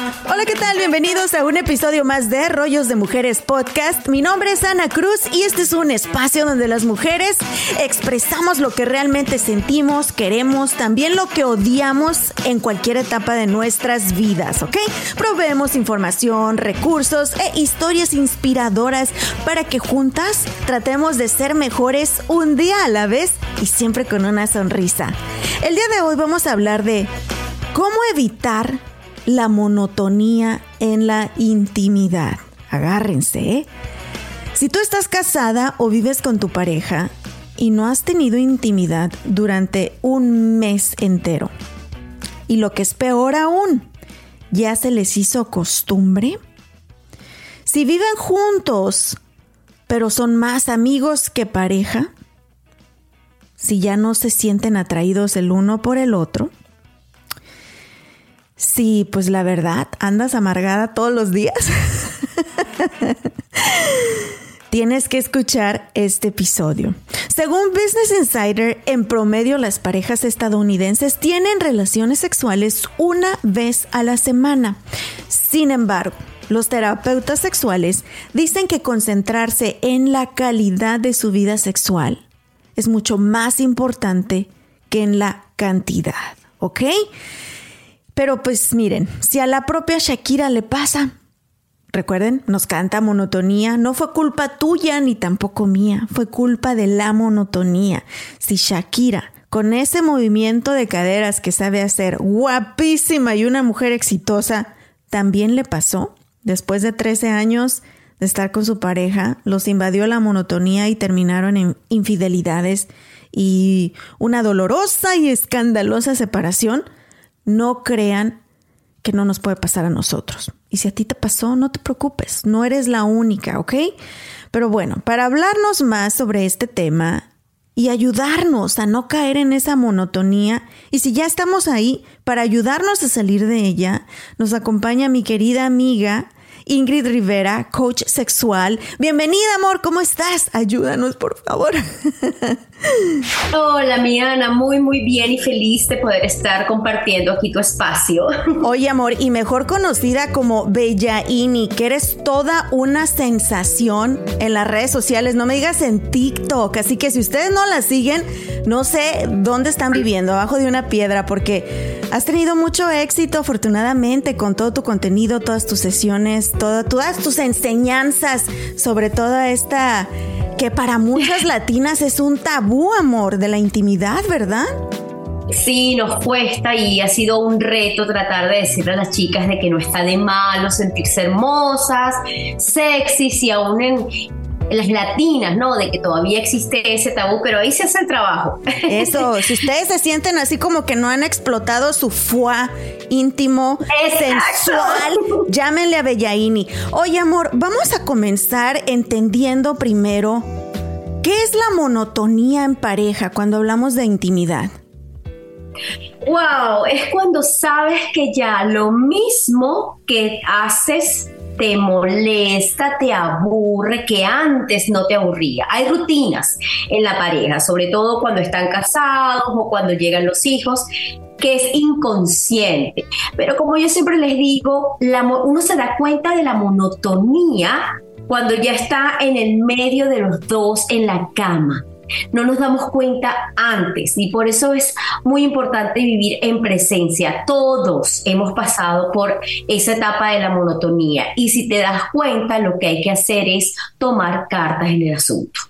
Hola, ¿qué tal? Bienvenidos a un episodio más de Rollos de Mujeres Podcast. Mi nombre es Ana Cruz y este es un espacio donde las mujeres expresamos lo que realmente sentimos, queremos, también lo que odiamos en cualquier etapa de nuestras vidas, ¿ok? Proveemos información, recursos e historias inspiradoras para que juntas tratemos de ser mejores un día a la vez y siempre con una sonrisa. El día de hoy vamos a hablar de cómo evitar la monotonía en la intimidad. Agárrense. ¿eh? Si tú estás casada o vives con tu pareja y no has tenido intimidad durante un mes entero, y lo que es peor aún, ya se les hizo costumbre. Si viven juntos, pero son más amigos que pareja, si ya no se sienten atraídos el uno por el otro, Sí, pues la verdad, andas amargada todos los días. Tienes que escuchar este episodio. Según Business Insider, en promedio las parejas estadounidenses tienen relaciones sexuales una vez a la semana. Sin embargo, los terapeutas sexuales dicen que concentrarse en la calidad de su vida sexual es mucho más importante que en la cantidad, ¿ok? Pero pues miren, si a la propia Shakira le pasa, recuerden, nos canta monotonía, no fue culpa tuya ni tampoco mía, fue culpa de la monotonía. Si Shakira, con ese movimiento de caderas que sabe hacer, guapísima y una mujer exitosa, también le pasó, después de 13 años de estar con su pareja, los invadió la monotonía y terminaron en infidelidades y una dolorosa y escandalosa separación, no crean que no nos puede pasar a nosotros. Y si a ti te pasó, no te preocupes, no eres la única, ¿ok? Pero bueno, para hablarnos más sobre este tema y ayudarnos a no caer en esa monotonía, y si ya estamos ahí, para ayudarnos a salir de ella, nos acompaña mi querida amiga Ingrid Rivera, coach sexual. Bienvenida, amor, ¿cómo estás? Ayúdanos, por favor. Hola, mi Ana, muy, muy bien y feliz de poder estar compartiendo aquí tu espacio. Oye, amor, y mejor conocida como Bellaini, que eres toda una sensación en las redes sociales, no me digas en TikTok, así que si ustedes no la siguen, no sé dónde están viviendo, abajo de una piedra, porque has tenido mucho éxito, afortunadamente, con todo tu contenido, todas tus sesiones, todas tus enseñanzas sobre toda esta que para muchas latinas es un tabú, amor, de la intimidad, ¿verdad? Sí, nos cuesta y ha sido un reto tratar de decirle a las chicas de que no está de malo sentirse hermosas, sexys y aún en, las latinas, ¿no? De que todavía existe ese tabú, pero ahí se hace el trabajo. Eso, si ustedes se sienten así como que no han explotado su fuá íntimo, sensual, llámenle a Bellaini. Oye, amor, vamos a comenzar entendiendo primero qué es la monotonía en pareja cuando hablamos de intimidad. Wow, es cuando sabes que ya lo mismo que haces te molesta, te aburre, que antes no te aburría. Hay rutinas en la pareja, sobre todo cuando están casados o cuando llegan los hijos, que es inconsciente. Pero como yo siempre les digo, uno se da cuenta de la monotonía cuando ya está en el medio de los dos en la cama no nos damos cuenta antes y por eso es muy importante vivir en presencia. Todos hemos pasado por esa etapa de la monotonía y si te das cuenta lo que hay que hacer es tomar cartas en el asunto.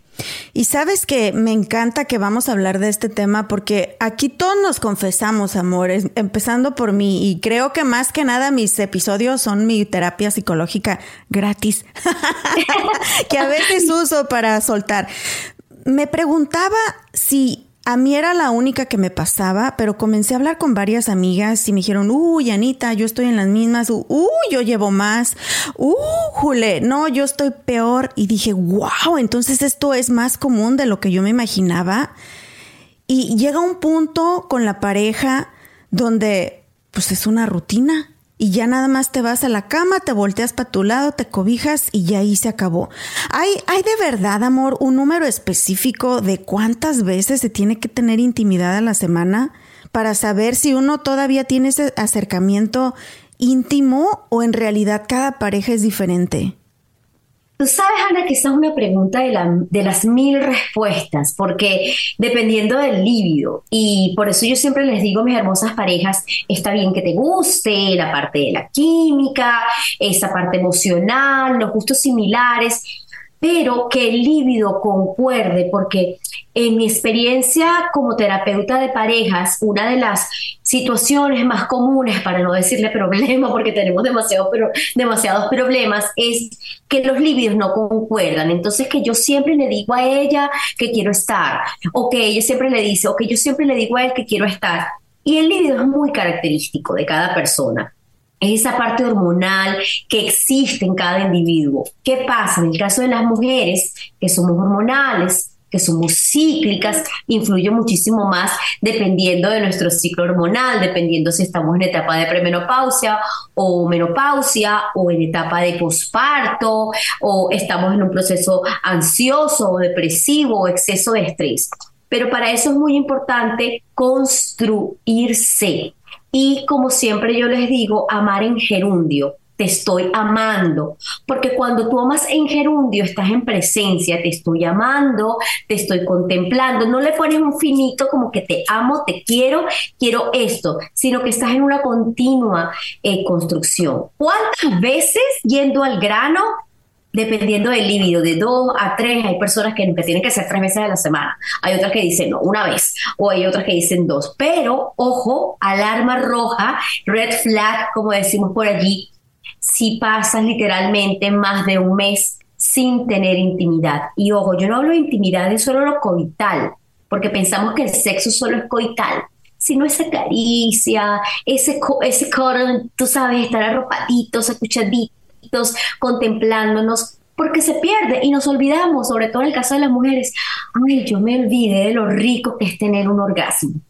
Y sabes que me encanta que vamos a hablar de este tema porque aquí todos nos confesamos, amores, empezando por mí y creo que más que nada mis episodios son mi terapia psicológica gratis que a veces uso para soltar me preguntaba si a mí era la única que me pasaba, pero comencé a hablar con varias amigas y me dijeron, uy, Anita, yo estoy en las mismas, uy, yo llevo más, uy, Jule, no, yo estoy peor. Y dije, wow, entonces esto es más común de lo que yo me imaginaba. Y llega un punto con la pareja donde, pues es una rutina y ya nada más te vas a la cama, te volteas para tu lado, te cobijas y ya ahí se acabó. ¿Hay, ¿Hay de verdad, amor, un número específico de cuántas veces se tiene que tener intimidad a la semana para saber si uno todavía tiene ese acercamiento íntimo o en realidad cada pareja es diferente? Tú sabes, Ana, que esa es una pregunta de, de, las mil respuestas, porque dependiendo del líbido, y por eso yo siempre les digo mis hermosas parejas, está bien que te guste la parte de la química, esa parte emocional, los gustos similares, pero que el líbido concuerde, porque en mi experiencia como terapeuta de parejas, una de las situaciones más comunes, para no decirle problema, porque tenemos demasiado, pero, demasiados problemas, es que los líbidos no concuerdan. Entonces, que yo siempre le digo a ella que quiero estar, o que ella siempre le dice, o que yo siempre le digo a él que quiero estar. Y el líbido es muy característico de cada persona es esa parte hormonal que existe en cada individuo. ¿Qué pasa? En el caso de las mujeres, que somos hormonales, que somos cíclicas, influye muchísimo más dependiendo de nuestro ciclo hormonal, dependiendo si estamos en etapa de premenopausia o menopausia o en etapa de posparto o estamos en un proceso ansioso o depresivo o exceso de estrés. Pero para eso es muy importante construirse, y como siempre yo les digo, amar en gerundio. Te estoy amando, porque cuando tú amas en gerundio estás en presencia, te estoy amando, te estoy contemplando, no le pones un finito como que te amo, te quiero, quiero esto, sino que estás en una continua eh, construcción. ¿Cuántas veces yendo al grano dependiendo del líbido, de dos a tres, hay personas que, tienen que hacer tres veces a la semana, hay otras que dicen no, una vez, o hay otras que dicen dos, pero ojo, alarma roja, red flag, como decimos por allí, si pasas literalmente más de un mes sin tener intimidad. Y ojo, yo no hablo de intimidad de solo lo coital, porque pensamos que el sexo solo es coital, sino esa caricia, ese, ese coro, tú sabes, estar arropaditos, escuchaditos contemplándonos, porque se pierde y nos olvidamos, sobre todo en el caso de las mujeres, ay, yo me olvidé de lo rico que es tener un orgasmo.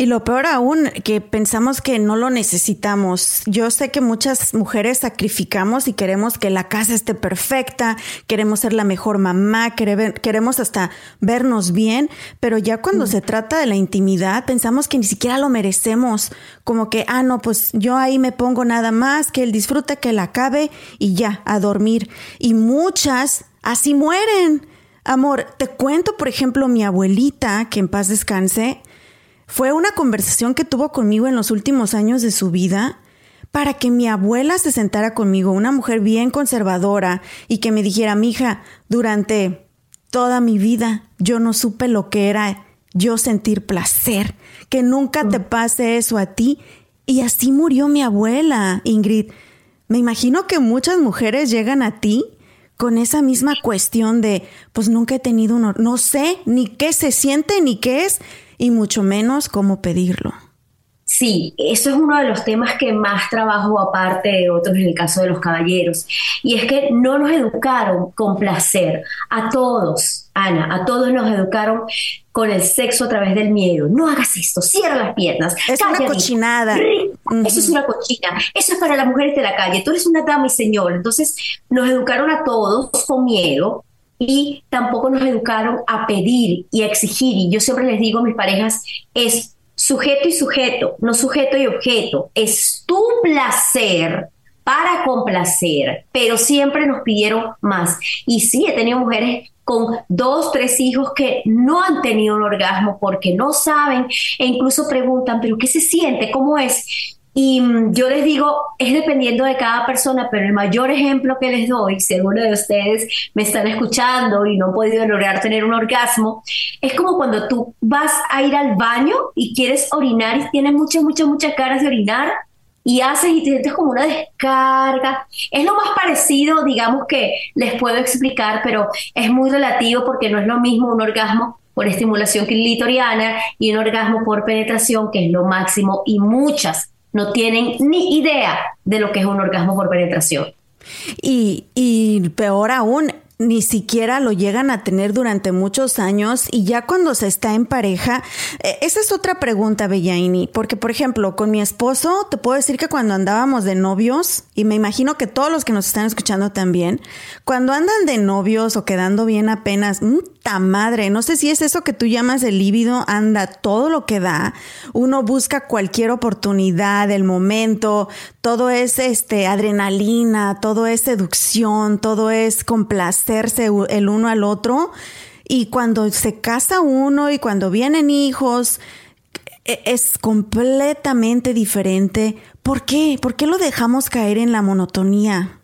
Y lo peor aún, que pensamos que no lo necesitamos. Yo sé que muchas mujeres sacrificamos y queremos que la casa esté perfecta, queremos ser la mejor mamá, queremos hasta vernos bien, pero ya cuando mm. se trata de la intimidad, pensamos que ni siquiera lo merecemos. Como que, ah, no, pues yo ahí me pongo nada más, que él disfrute, que él acabe y ya, a dormir. Y muchas así mueren. Amor, te cuento, por ejemplo, mi abuelita, que en paz descanse, fue una conversación que tuvo conmigo en los últimos años de su vida para que mi abuela se sentara conmigo, una mujer bien conservadora, y que me dijera, mija, durante toda mi vida yo no supe lo que era yo sentir placer, que nunca te pase eso a ti. Y así murió mi abuela, Ingrid. Me imagino que muchas mujeres llegan a ti con esa misma cuestión de, pues nunca he tenido un, no sé ni qué se siente ni qué es, y mucho menos cómo pedirlo. Sí, eso es uno de los temas que más trabajo aparte de otros en el caso de los caballeros. Y es que no nos educaron con placer. A todos, Ana, a todos nos educaron con el sexo a través del miedo. No hagas esto, cierra las piernas. Es una cochinada. Eso es una cochina. Eso es para las mujeres de la calle. Tú eres una dama y señor. Entonces nos educaron a todos con miedo y tampoco nos educaron a pedir y a exigir. Y yo siempre les digo a mis parejas, es sujeto y sujeto, no sujeto y objeto. Es tu placer para complacer, pero siempre nos pidieron más. Y sí, he tenido mujeres con dos, tres hijos que no han tenido un orgasmo porque no saben e incluso preguntan, pero ¿qué se siente? ¿Cómo es? Y mm, yo les digo, es dependiendo de cada persona, pero el mayor ejemplo que les doy, si alguno de ustedes me están escuchando y no han podido lograr tener un orgasmo, es como cuando tú vas a ir al baño y quieres orinar y tienes muchas, muchas, muchas caras de orinar y haces y te sientes como una descarga. Es lo más parecido, digamos, que les puedo explicar, pero es muy relativo porque no es lo mismo un orgasmo por estimulación clitoriana y un orgasmo por penetración, que es lo máximo, y muchas no tienen ni idea de lo que es un orgasmo por penetración. Y, y peor aún, ni siquiera lo llegan a tener durante muchos años y ya cuando se está en pareja, eh, esa es otra pregunta, Bellaini, porque por ejemplo, con mi esposo te puedo decir que cuando andábamos de novios, y me imagino que todos los que nos están escuchando también, cuando andan de novios o quedando bien apenas, madre, no sé si es eso que tú llamas el líbido, anda todo lo que da, uno busca cualquier oportunidad, el momento, todo es este adrenalina, todo es seducción, todo es complacerse el uno al otro. Y cuando se casa uno y cuando vienen hijos, e, es completamente diferente. ¿Por qué? ¿Por qué lo dejamos caer en la monotonía?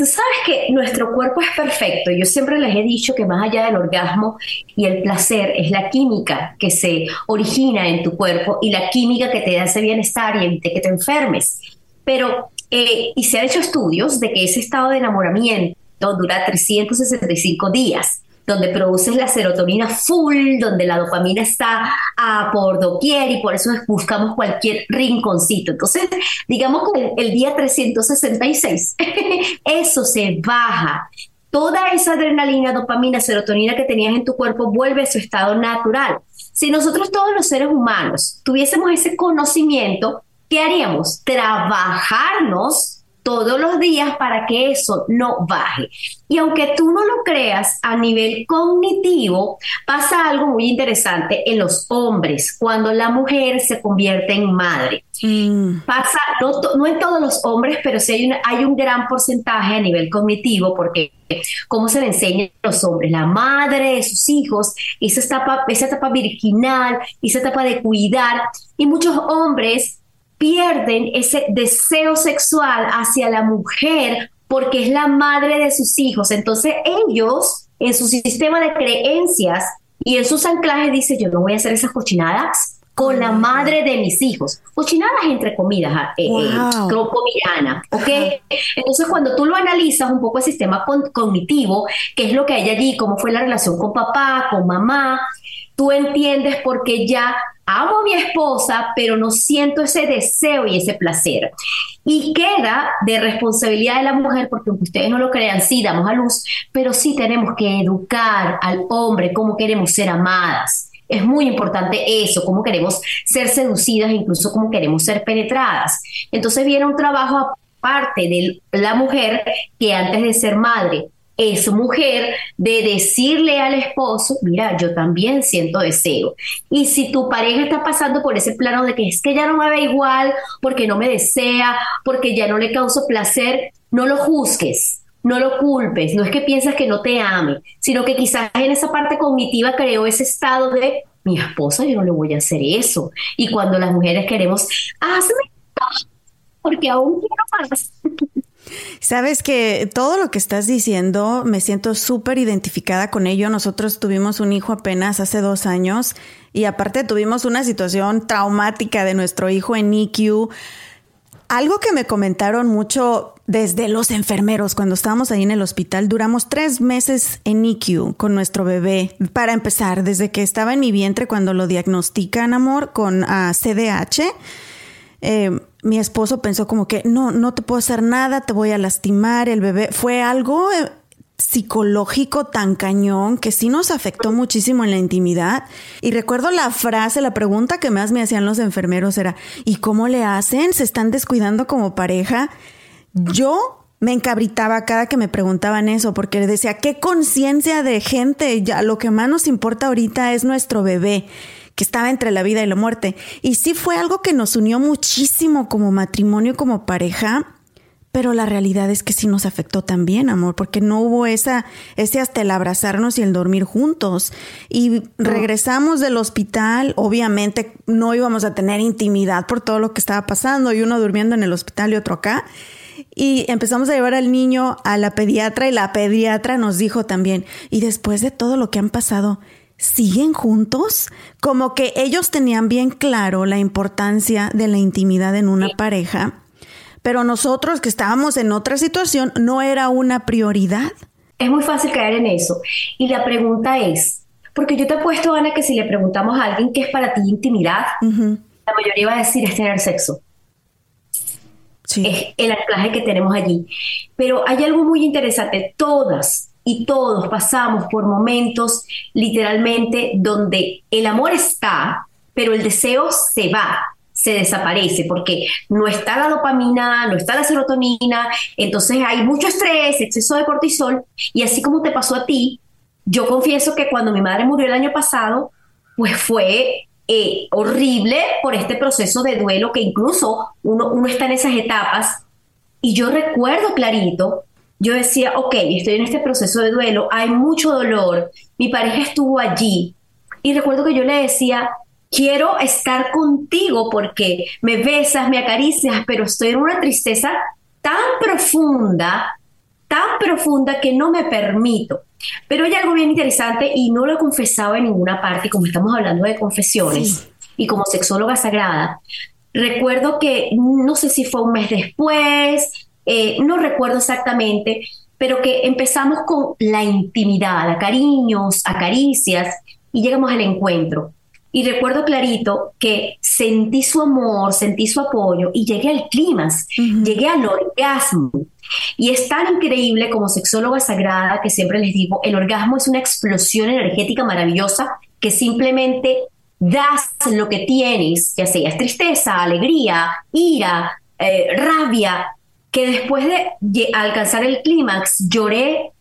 Tú sabes que nuestro cuerpo es perfecto. Yo siempre les he dicho que más allá del orgasmo y el placer es la química que se origina en tu cuerpo y la química que te da ese bienestar y evite que te enfermes. Pero, eh, y se han hecho estudios de que ese estado de enamoramiento dura 365 días donde produces la serotonina full, donde la dopamina está a por doquier y por eso buscamos cualquier rinconcito. Entonces, digamos que el, día 366, eso se baja. Toda esa adrenalina, dopamina, serotonina que tenías en tu cuerpo vuelve a su estado natural. Si nosotros todos los seres humanos tuviésemos ese conocimiento, ¿qué haríamos? Trabajarnos todos los días para que eso no baje. Y aunque tú no lo creas, a nivel cognitivo pasa algo muy interesante en los hombres cuando la mujer se convierte en madre. Mm. Pasa, no, en todos los hombres, pero sí hay, hay un gran porcentaje a nivel cognitivo porque cómo se le enseña a los hombres, la madre de sus hijos, esa etapa, esa etapa virginal, esa etapa de cuidar. Y muchos hombres pierden ese deseo sexual hacia la mujer porque es la madre de sus hijos. Entonces ellos, en su sistema de creencias y en sus anclajes, dicen, yo no voy a hacer esas cochinadas con la madre de mis hijos. Cochinadas entre comidas, ah, eh, eh ¿ok? Entonces cuando tú lo analizas un poco el sistema cognitivo, qué es lo que hay allí, cómo fue la relación con papá, con mamá, tú entiendes por qué ya amo a mi esposa, pero no siento ese deseo y ese placer. Y queda de responsabilidad de la mujer, porque aunque ustedes no lo crean, sí damos a luz, pero sí tenemos que educar al hombre cómo queremos ser amadas. Es muy importante eso, cómo queremos ser seducidas, incluso cómo queremos ser penetradas. Entonces viene un trabajo aparte de la mujer que antes de ser madre es mujer de decirle al esposo, mira, yo también siento deseo. Y si tu pareja está pasando por ese plano de que es que ya no me ve igual, porque no me desea, porque ya no le causo placer, no lo juzgues. No lo culpes, no es que piensas que no te ame, sino que quizás en esa parte cognitiva creó ese estado de mi esposa, yo no le voy a hacer eso. Y cuando las mujeres queremos, hazme porque aún quiero más. Sabes que todo lo que estás diciendo me siento súper identificada con ello. Nosotros tuvimos un hijo apenas hace dos años y aparte tuvimos una situación traumática de nuestro hijo en NICU. Algo que me comentaron mucho desde los enfermeros cuando estábamos ahí en el hospital, duramos tres meses en NICU con nuestro bebé. Para empezar, desde que estaba en mi vientre cuando lo diagnostican, amor, con CDH. Ah, mi esposo pensó como que no, no te puedo hacer nada, te voy a lastimar, el bebé. Fue algo eh, psicológico tan cañón que sí nos afectó muchísimo en la intimidad. Y recuerdo la frase, la pregunta que más me hacían los enfermeros era, ¿y cómo le hacen? ¿Se están descuidando como pareja? Yo me encabritaba cada que me preguntaban eso, porque decía, ¿qué conciencia de gente? Ya lo que más nos importa ahorita es nuestro bebé que estaba entre la vida y la muerte. Y sí fue algo que nos unió muchísimo como matrimonio, como pareja, pero la realidad es que sí nos afectó también, amor, porque no hubo esa, ese hasta el abrazarnos y el dormir juntos. Y regresamos del hospital, obviamente no íbamos a tener intimidad por todo lo que estaba pasando, y uno durmiendo en el hospital y otro acá. Y empezamos a llevar al niño a la pediatra y la pediatra nos dijo también, y después de todo lo que han pasado, siguen juntos, como que ellos tenían bien claro la importancia de la intimidad en una pareja, pero nosotros que estábamos en otra situación no era una prioridad. Es muy fácil caer en eso. Y la pregunta es, Porque yo te apuesto, Ana, que si le preguntamos a alguien qué es para ti intimidad, la mayoría va a decir es tener sexo. Sí. Es el anclaje que tenemos allí. Pero hay algo muy interesante. Todas y todos pasamos por momentos literalmente donde el amor está, pero el deseo se va, se desaparece porque no está la dopamina, no está la serotonina, entonces hay mucho estrés, exceso de cortisol y así como te pasó a ti, yo confieso que cuando mi madre murió el año pasado, pues fue eh, horrible por este proceso de duelo que incluso uno, uno está en esas etapas. Y yo recuerdo clarito yo decía, ok, estoy en este proceso de duelo, hay mucho dolor, mi pareja estuvo allí. Y recuerdo que yo le decía, quiero estar contigo porque me besas, me acaricias, pero estoy en una tristeza tan profunda, tan profunda que no me permito. Pero hay algo bien interesante y no lo he confesado en ninguna parte, como estamos hablando de confesiones y como sexóloga sagrada. Recuerdo que no sé si fue un mes después, eh, no recuerdo exactamente, pero que empezamos con la intimidad, a cariños, a caricias y llegamos al encuentro. Y recuerdo clarito que sentí su amor, sentí su apoyo y llegué al clímax, llegué al orgasmo. Y es tan increíble como sexóloga sagrada que siempre les digo, el orgasmo es una explosión energética maravillosa que simplemente das lo que tienes, ya sea tristeza, alegría, ira, eh, rabia, que después de alcanzar el clímax lloré,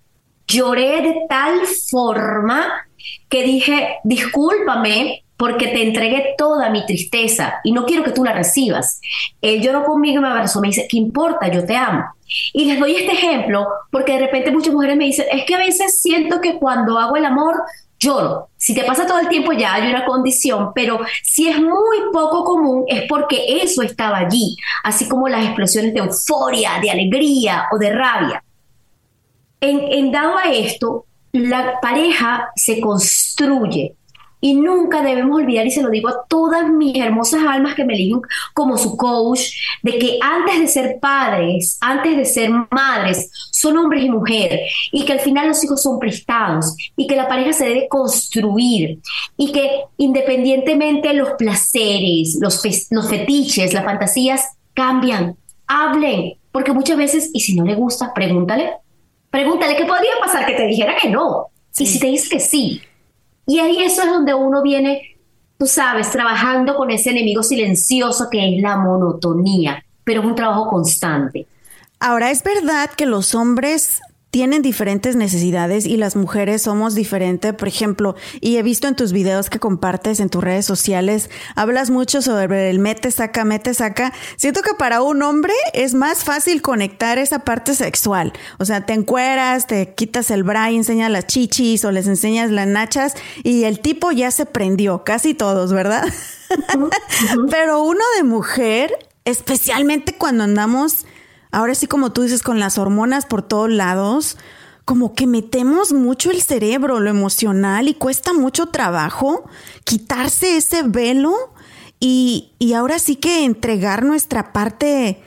lloré de tal forma que dije, discúlpame, porque te entregué toda mi tristeza y no quiero que tú la recibas. Él lloró conmigo y me abrazó, me dice, ¿qué importa? Yo te amo. Y les doy este ejemplo porque de repente muchas mujeres me dicen, es que a veces siento que cuando hago el amor lloro. Si te pasa todo el tiempo ya hay una condición, pero si es muy poco común es porque eso estaba allí, así como las explosiones de euforia, de alegría o de rabia. En dado a esto, la pareja se construye y nunca debemos olvidar, y se lo digo a todas mis hermosas almas que me eligen como su coach, de que antes de ser padres, antes de ser madres, son hombres y mujeres, y que al final los hijos son prestados, y que la pareja se debe construir, y que independientemente los placeres, los, los fetiches, las fantasías cambian, hablen, porque muchas veces, y si no le gusta, pregúntale, pregúntale qué podría pasar que te dijera que no. Y si te dice que sí, y ahí eso es donde uno viene, tú sabes, trabajando con ese enemigo silencioso que es la monotonía, pero es un trabajo constante. Ahora, es verdad que los hombres tienen diferentes necesidades y las mujeres somos diferentes. Por ejemplo, y he visto en tus videos que compartes en tus redes sociales, hablas mucho sobre el mete, saca, mete, saca. Siento que para un hombre es más fácil conectar esa parte sexual. O sea, te encueras, te quitas el bra y enseñas las chichis o les enseñas las nachas y el tipo ya se prendió, casi todos, ¿verdad? Pero uno de mujer, especialmente cuando andamos ahora sí como tú dices, con las hormonas por todos lados, como que metemos mucho el cerebro, lo emocional, y cuesta mucho trabajo quitarse ese velo y, ahora sí que entregar nuestra parte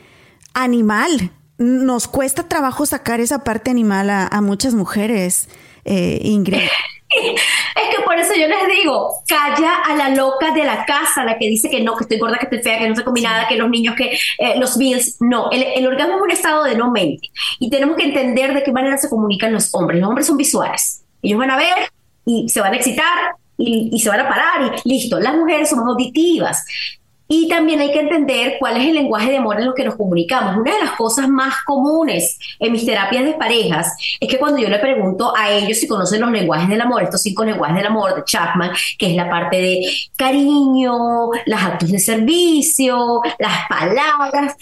animal. Nos cuesta trabajo sacar esa parte animal a, muchas mujeres, eh, Ingrid. Es que por eso yo les digo, calla a la loca de la casa, la que dice que no, que estoy gorda, que estoy fea, que no se comí nada, que los niños, que eh, los bills. No, el, orgasmo es un estado de no mente. Y tenemos que entender de qué manera se comunican los hombres. Los hombres son visuales. Ellos van a ver y se van a excitar y, y se van a parar y listo. Las mujeres somos auditivas. Y también hay que entender cuál es el lenguaje de amor en lo que nos comunicamos. Una de las cosas más comunes en mis terapias de parejas es que cuando yo le pregunto a ellos si conocen los lenguajes del amor, estos cinco lenguajes del amor de Chapman, que es la parte de cariño, los actos de servicio, las palabras,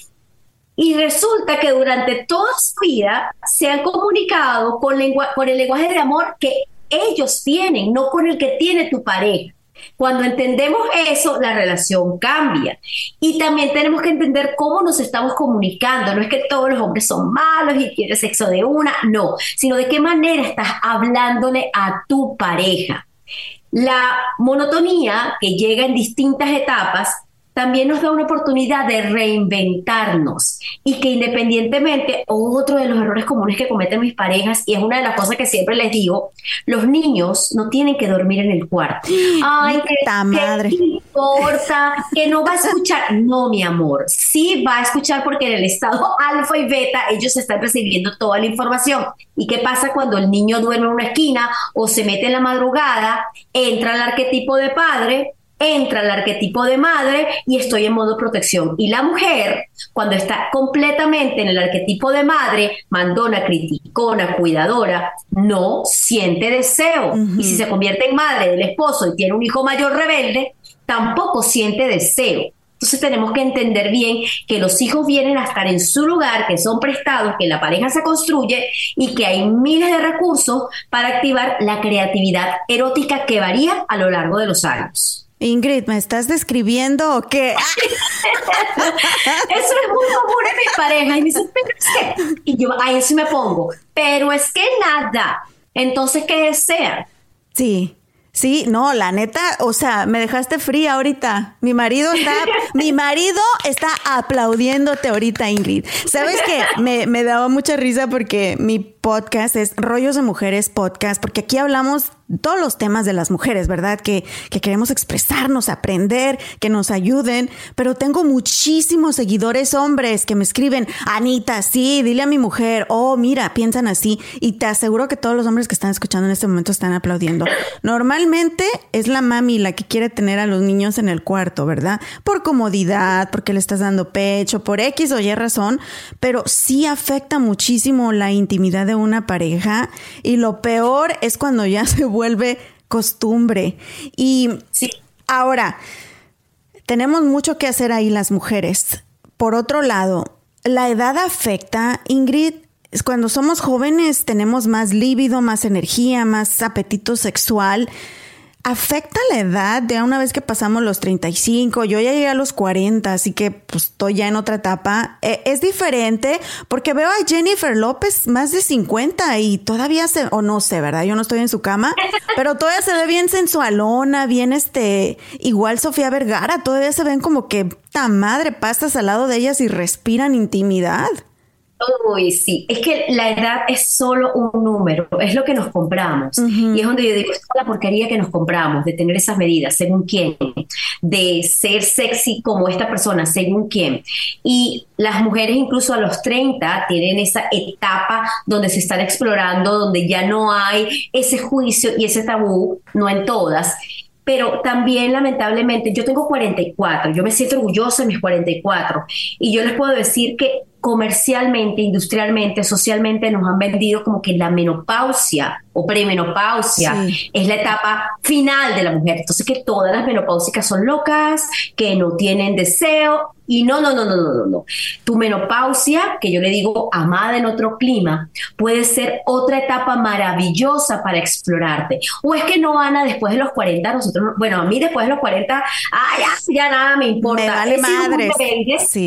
y resulta que durante toda su vida se han comunicado con el lenguaje de amor que ellos tienen, no con el que tiene tu pareja. Cuando entendemos eso, la relación cambia. Y también tenemos que entender cómo nos estamos comunicando. No es que todos los hombres son malos y quieren sexo de una, no, sino de qué manera estás hablándole a tu pareja. La monotonía que llega en distintas etapas también nos da una oportunidad de reinventarnos y que independientemente, otro de los errores comunes que cometen mis parejas, y es una de las cosas que siempre les digo, los niños no tienen que dormir en el cuarto. Ay, ¿qué, madre. importa? Que no va a escuchar. No, mi amor, sí va a escuchar porque en el estado alfa y beta ellos están recibiendo toda la información. ¿Y qué pasa cuando el niño duerme en una esquina o se mete en la madrugada, entra al arquetipo de padre? Entra el arquetipo de madre y estoy en modo protección. Y la mujer, cuando está completamente en el arquetipo de madre, mandona, criticona, cuidadora, no siente deseo. Y si se convierte en madre del esposo y tiene un hijo mayor rebelde, tampoco siente deseo. Entonces tenemos que entender bien que los hijos vienen a estar en su lugar, que son prestados, que la pareja se construye y que hay miles de recursos para activar la creatividad erótica que varía a lo largo de los años. Ingrid, ¿me estás describiendo o qué? Eso es muy común en mi pareja. Y me dice, pero es que... Y yo, ahí sí me pongo, pero es que nada. Entonces, ¿qué desea? Sí. Sí, no, la neta, o sea, me dejaste fría ahorita. Mi marido está, mi marido está aplaudiéndote ahorita, Ingrid. Sabes que me, me daba mucha risa porque mi podcast es Rollos de Mujeres Podcast, porque aquí hablamos todos los temas de las mujeres, ¿verdad? Que, que, queremos expresarnos, aprender, que nos ayuden, pero tengo muchísimos seguidores hombres que me escriben, Anita, sí, dile a mi mujer, oh, mira, piensan así, y te aseguro que todos los hombres que están escuchando en este momento están aplaudiendo. Normalmente es la mami la que quiere tener a los niños en el cuarto, ¿verdad? Por comodidad, porque le estás dando pecho, por X o Y razón, pero sí afecta muchísimo la intimidad de una pareja y lo peor es cuando ya se vuelve costumbre. Y ahora, tenemos mucho que hacer ahí las mujeres. Por otro lado, la edad afecta, Ingrid. Cuando somos jóvenes tenemos más líbido, más energía, más apetito sexual. ¿Afecta la edad de una vez que pasamos los 35? Yo ya llegué a los 40, así que pues estoy ya en otra etapa. Eh, es diferente porque veo a Jennifer López más de 50 y todavía se, o no sé, ¿verdad? Yo no estoy en su cama, pero todavía se ve bien sensualona, bien este, igual Sofía Vergara, todavía se ven como que tan madre pastas al lado de ellas y respiran intimidad. Uy, sí, es que la edad es solo un número, es lo que nos compramos. Y es donde yo digo, es la porquería que nos compramos, de tener esas medidas, según quién, de ser sexy como esta persona, según quién. Y las mujeres incluso a los 30 tienen esa etapa donde se están explorando, donde ya no hay ese juicio y ese tabú, no en todas pero también lamentablemente yo tengo 44, yo me siento orgullosa de mis 44 y yo les puedo decir que comercialmente, industrialmente, socialmente nos han vendido como que la menopausia o premenopausia es la etapa final de la mujer. Entonces que todas las menopáusicas son locas, que no tienen deseo y no, no, no, no, no, no, no. Tu menopausia, que yo le digo amada en otro clima, puede ser otra etapa maravillosa para explorarte. O es que no, Ana, después de los 40, nosotros, bueno, a mí después de los 40, ay, ya, nada me importa. Me vale madre.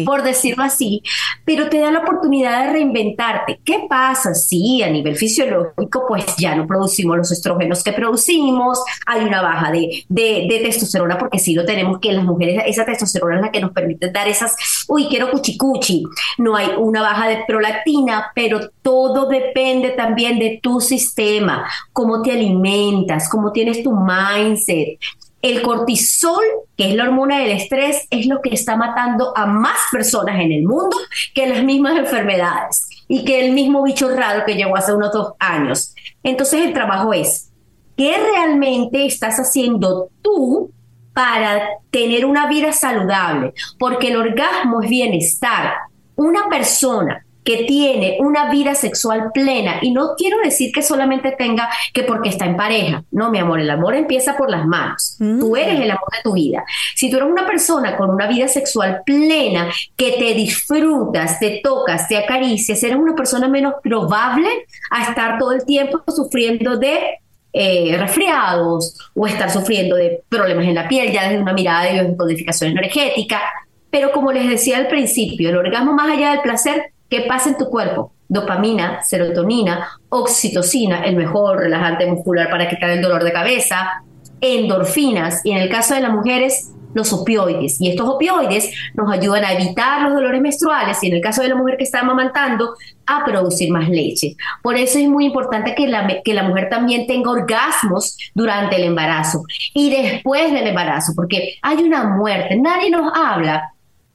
Por decirlo así. Pero te da la oportunidad de reinventarte. ¿Qué pasa si a nivel fisiológico, pues ya no producimos los estrógenos que producimos, hay una baja de, de, de testosterona, porque sí lo tenemos que las mujeres, esa testosterona es la que nos permite dar esas, uy, quiero cuchicuchi. No hay una baja de prolactina, pero todo depende también de tu sistema, cómo te alimentas, cómo tienes tu mindset. El cortisol, que es la hormona del estrés, es lo que está matando a más personas en el mundo que las mismas enfermedades y que el mismo bicho raro que llegó hace unos dos años. Entonces el trabajo es, ¿qué realmente estás haciendo tú para tener una vida saludable, porque el orgasmo es bienestar. Una persona que tiene una vida sexual plena, y no quiero decir que solamente tenga que porque está en pareja, no, mi amor, el amor empieza por las manos, tú mm. eres el amor de tu vida. Si tú eres una persona con una vida sexual plena, que te disfrutas, te tocas, te acaricias, eres una persona menos probable a estar todo el tiempo sufriendo de eh, resfriados o estar sufriendo de problemas en la piel, ya desde una mirada de biodescodificación energética. Pero como les decía al principio, el orgasmo más allá del placer, ¿qué pasa en tu cuerpo? Dopamina, serotonina, oxitocina, el mejor relajante muscular para quitar el dolor de cabeza, endorfinas y en el caso de las mujeres, los opioides. Y estos opioides nos ayudan a evitar los dolores menstruales y en el caso de la mujer que está amamantando, a producir más leche. Por eso es muy importante que la, que la mujer también tenga orgasmos durante el embarazo y después del embarazo, porque hay una muerte. Nadie nos habla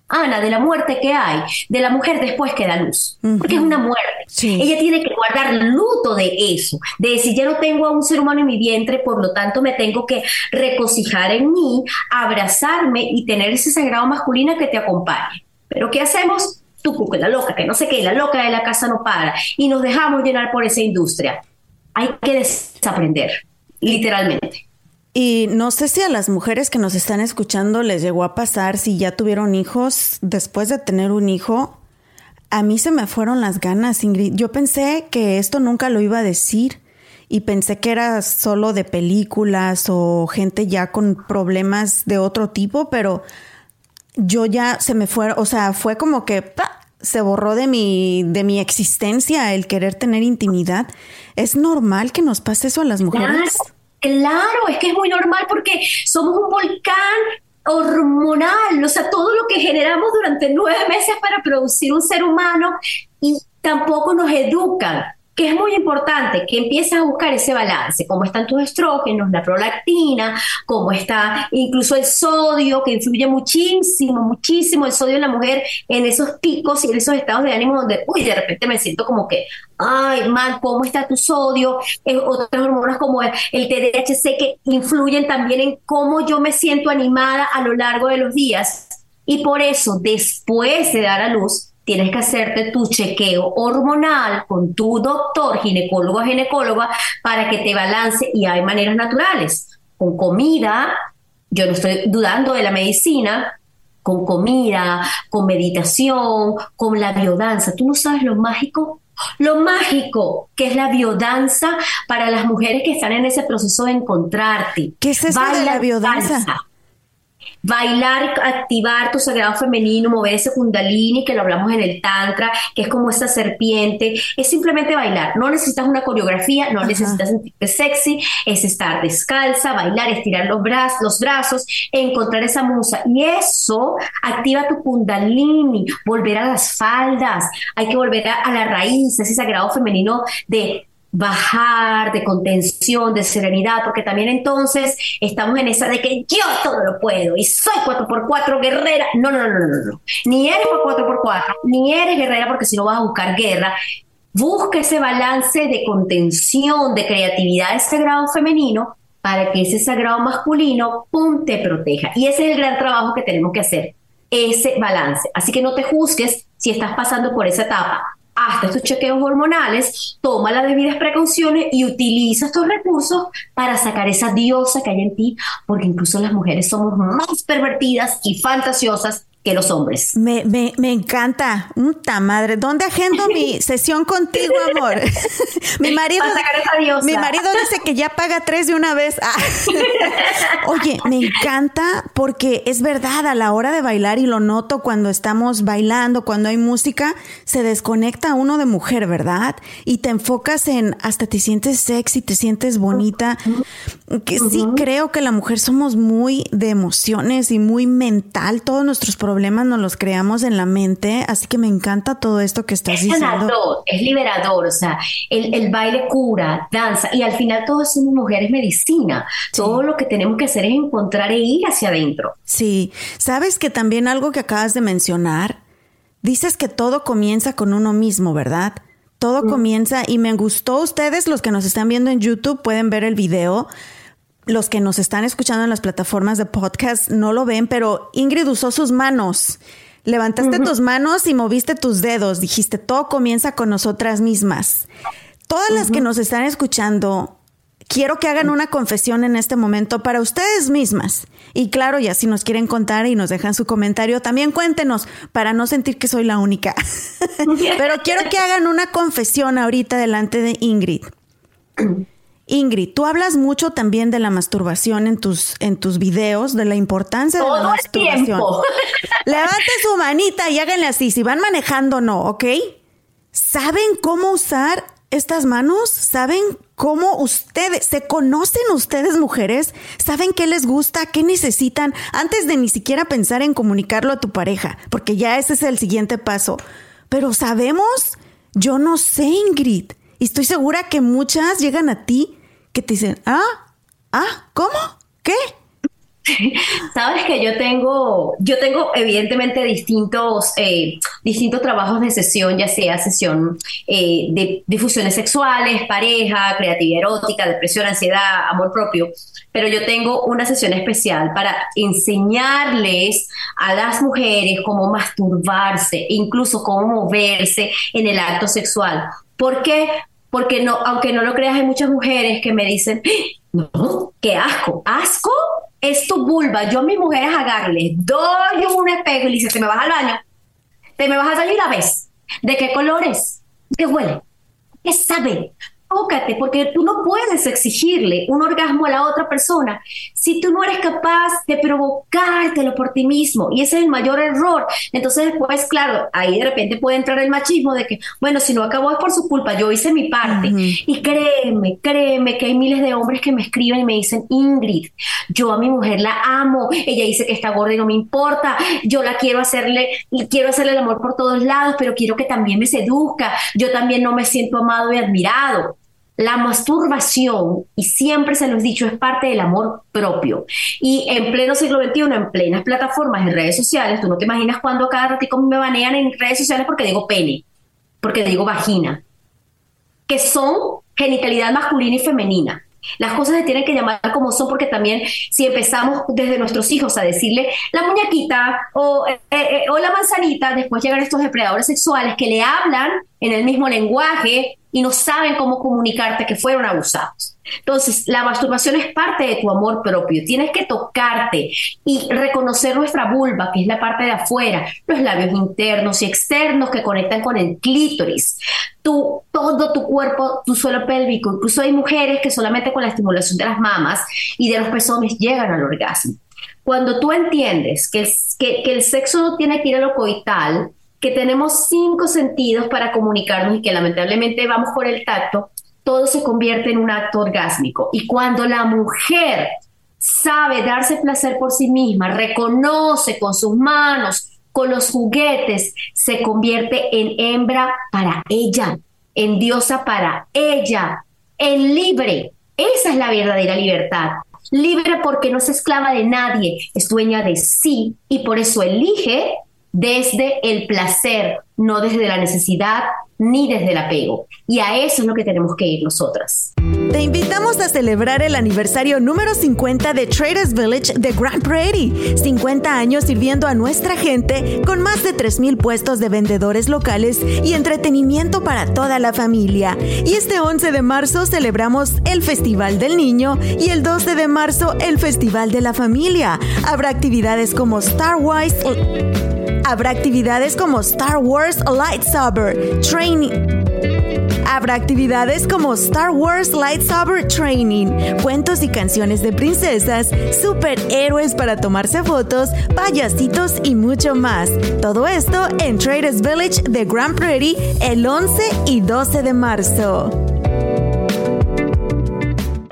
Ana, de la muerte que hay, de la mujer después que da luz, porque es una muerte. Ella tiene que guardar luto de eso, de decir, ya no tengo a un ser humano en mi vientre, por lo tanto me tengo que recocijar en mí, abrazarme y tener ese sagrado masculino que te acompañe. Pero ¿qué hacemos? Tú, la loca, que no sé qué, la loca de la casa no para, y nos dejamos llenar por esa industria. Hay que desaprender, literalmente. Y no sé si a las mujeres que nos están escuchando les llegó a pasar si ya tuvieron hijos después de tener un hijo. A mí se me fueron las ganas, Ingrid. Yo pensé que esto nunca lo iba a decir y pensé que era solo de películas o gente ya con problemas de otro tipo, pero yo ya se me fue, o sea, fue como que se borró de mi de mi existencia el querer tener intimidad. ¿Es normal que nos pase eso a las mujeres? Es que es muy normal porque somos un volcán hormonal, o sea, todo lo que generamos durante nueve meses para producir un ser humano y tampoco nos educan que es muy importante que empieces a buscar ese balance, cómo están tus estrógenos, la prolactina, cómo está incluso el sodio, que influye muchísimo, muchísimo el sodio en la mujer en esos picos y en esos estados de ánimo donde, uy, de repente me siento como que, ay, mal, ¿cómo está tu sodio? Eh, otras hormonas como el, el TDHC que influyen también en cómo yo me siento animada a lo largo de los días. Y por eso, después de dar a luz, tienes que hacerte tu chequeo hormonal con tu doctor, ginecólogo o ginecóloga, para que te balance y hay maneras naturales. Con comida, yo no estoy dudando de la medicina, con comida, con meditación, con la biodanza. ¿Tú no sabes lo mágico? Lo mágico que es la biodanza para las mujeres que están en ese proceso de encontrarte. ¿Qué es eso de la biodanza? Bailar, activar tu sagrado femenino, mover ese kundalini que lo hablamos en el tantra, que es como esa serpiente, es simplemente bailar, no necesitas una coreografía, no necesitas sentirte sexy, es estar descalza, bailar, estirar los brazos, los brazos, encontrar esa musa. Y eso activa tu kundalini, volver a las faldas, hay que volver a, a la raíz, ese sagrado femenino de bajar, de contención, de serenidad, porque también entonces estamos en esa de que yo todo lo puedo y soy 4x4 guerrera. No, no, no, no, no. Ni eres 4x4, ni eres guerrera porque si no vas a buscar guerra. Busca ese balance de contención, de creatividad, ese sagrado femenino para que ese sagrado masculino, pum, te proteja. Y ese es el gran trabajo que tenemos que hacer, ese balance. Así que no te juzgues si estás pasando por esa etapa hasta estos chequeos hormonales, toma las debidas precauciones y utiliza estos recursos para sacar esa diosa que hay en ti, porque incluso las mujeres somos más pervertidas y fantasiosas que los hombres. Me, me, me encanta. Puta madre. ¿Dónde agendo mi sesión contigo, amor? mi marido. Mi marido dice que ya paga tres de una vez. Ah. Oye, me encanta porque es verdad, a la hora de bailar, y lo noto cuando estamos bailando, cuando hay música, se desconecta uno de mujer, ¿verdad? Y te enfocas en hasta te sientes sexy, te sientes bonita. Que sí creo que la mujer somos muy de emociones y muy mental. Todos nuestros problemas problemas nos los creamos en la mente, así que me encanta todo esto que estás es diciendo. es liberador, o sea, el, baile cura, danza, y al final todos somos mujeres medicina. Todo lo que tenemos que hacer es encontrar e ir hacia adentro. Sí, sabes que también algo que acabas de mencionar, dices que todo comienza con uno mismo, ¿verdad? Todo mm. comienza y me gustó ustedes, los que nos están viendo en YouTube, pueden ver el video los que nos están escuchando en las plataformas de podcast no lo ven, pero Ingrid usó sus manos. Levantaste tus manos y moviste tus dedos. Dijiste, todo comienza con nosotras mismas. Todas las que nos están escuchando, quiero que hagan una confesión en este momento para ustedes mismas. Y claro, ya si nos quieren contar y nos dejan su comentario, también cuéntenos para no sentir que soy la única. Pero quiero que hagan una confesión ahorita delante de Ingrid. Ingrid, tú hablas mucho también de la masturbación en tus, en tus videos, de la importancia de la masturbación. Levante su manita y háganle así. Si van manejando, no, ¿ok? ¿Saben cómo usar estas manos? ¿Saben cómo ustedes, se conocen ustedes mujeres, saben qué les gusta, qué necesitan, antes de ni siquiera pensar en comunicarlo a tu pareja, porque ya ese es el siguiente paso. Pero sabemos, yo no sé, Ingrid, y estoy segura que muchas llegan a ti te dicen, ah, ah, ¿cómo? ¿Qué? Sabes que yo tengo, yo tengo evidentemente distintos, eh, distintos trabajos de sesión, ya sea sesión eh, de difusiones sexuales, pareja, creatividad erótica, depresión, ansiedad, amor propio, pero yo tengo una sesión especial para enseñarles a las mujeres cómo masturbarse, incluso cómo moverse en el acto sexual. ¿Por qué? Porque no, aunque no lo creas, hay muchas mujeres que me dicen, ¡Ah! no, qué asco, asco es tu vulva. Yo a mis mujeres agarro, les doy un espejo y dice, te me vas al baño, te me vas baño y la ves. ¿De qué colores? ¿Qué huele? ¿Qué sabe? Tócate, porque tú no puedes exigirle un orgasmo a la otra persona si tú no eres capaz de provocártelo por ti mismo. Y ese es el mayor error. Entonces, después, claro, ahí de repente puede entrar el machismo de que, bueno, si no acabó es por su culpa, yo hice mi parte. Y créeme, créeme que hay miles de hombres que me escriben y me dicen, Ingrid, yo a mi mujer la amo, ella dice que está gorda y no me importa, yo la quiero hacerle, quiero hacerle el amor por todos lados, pero quiero que también me seduzca, yo también no me siento amado y admirado. La masturbación, y siempre se los he dicho, es parte del amor propio. Y en pleno siglo XXI, en plenas plataformas, en redes sociales, tú no te imaginas cuando cada ratito me banean en redes sociales porque digo pene, porque digo vagina, que son genitalidad masculina y femenina. Las cosas se tienen que llamar como son porque también si empezamos desde nuestros hijos a decirle la muñequita o, eh, eh, o la manzanita, después llegan estos depredadores sexuales que le hablan en el mismo lenguaje y no saben cómo comunicarte que fueron abusados. Entonces, la masturbación es parte de tu amor propio. Tienes que tocarte y reconocer nuestra vulva, que es la parte de afuera, los labios internos y externos que conectan con el clítoris, tu, todo tu cuerpo, tu suelo pélvico. Incluso hay mujeres que solamente con la estimulación de las mamas y de los pezones llegan al orgasmo. Cuando tú entiendes que, el sexo no tiene que ir a lo coital, que tenemos cinco sentidos para comunicarnos y que lamentablemente vamos por el tacto, todo se convierte en un acto orgásmico. Y cuando la mujer sabe darse placer por sí misma, reconoce con sus manos, con los juguetes, se convierte en hembra para ella, en diosa para ella, en libre. Esa es la verdadera libertad. Libre porque no es esclava de nadie, es dueña de sí y por eso elige desde el placer, no desde la necesidad ni desde el apego. Y a eso es lo que tenemos que ir nosotras. Te invitamos a celebrar el aniversario número 50 de Traders Village de Grand Prairie. 50 años sirviendo a nuestra gente con más de 3.000 puestos de vendedores locales y entretenimiento para toda la familia. Y este 11 de marzo celebramos el Festival del Niño y el 12 de marzo el Festival de la Familia. Habrá actividades como Star Wars Habrá actividades como Star Wars Lightsaber Training. Habrá actividades como Star Wars Lightsaber Training, cuentos y canciones de princesas, superhéroes para tomarse fotos, payasitos y mucho más. Todo esto en Traders Village de Grand Prairie el 11 y 12 de marzo.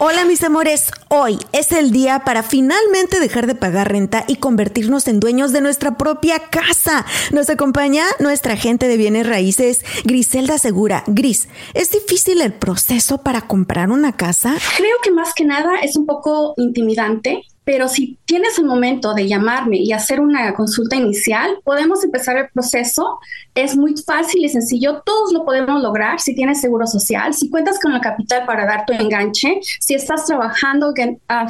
Hola mis amores, hoy es el día para finalmente dejar de pagar renta y convertirnos en dueños de nuestra propia casa. Nos acompaña nuestra agente de bienes raíces, Griselda Segura. Gris, ¿es difícil el proceso para comprar una casa? Creo que más que nada es un poco intimidante pero si tienes un momento de llamarme y hacer una consulta inicial, podemos empezar el proceso. Es muy fácil y sencillo. Todos lo podemos lograr si tienes seguro social, si cuentas con la capital para dar tu enganche, si estás trabajando, uh,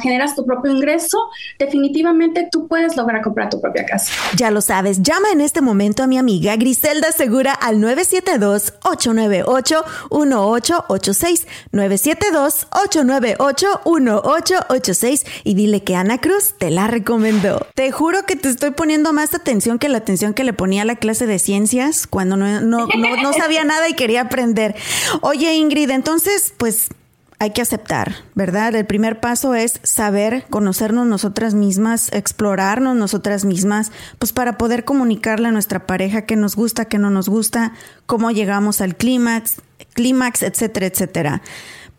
generas tu propio ingreso, definitivamente tú puedes lograr comprar tu propia casa. Ya lo sabes, llama en este momento a mi amiga Griselda Segura al 972-898-1886. 972-898-1886 y dile que Cruz te la recomendó. Te juro que te estoy poniendo más atención que la atención que le ponía a la clase de ciencias cuando no, no, no, sabía nada y quería aprender. Oye, Ingrid, entonces, pues hay que aceptar, ¿verdad? El primer paso es saber, conocernos nosotras mismas, explorarnos nosotras mismas, pues para poder comunicarle a nuestra pareja qué nos gusta, qué no nos gusta, cómo llegamos al clímax, clímax, etcétera, etcétera.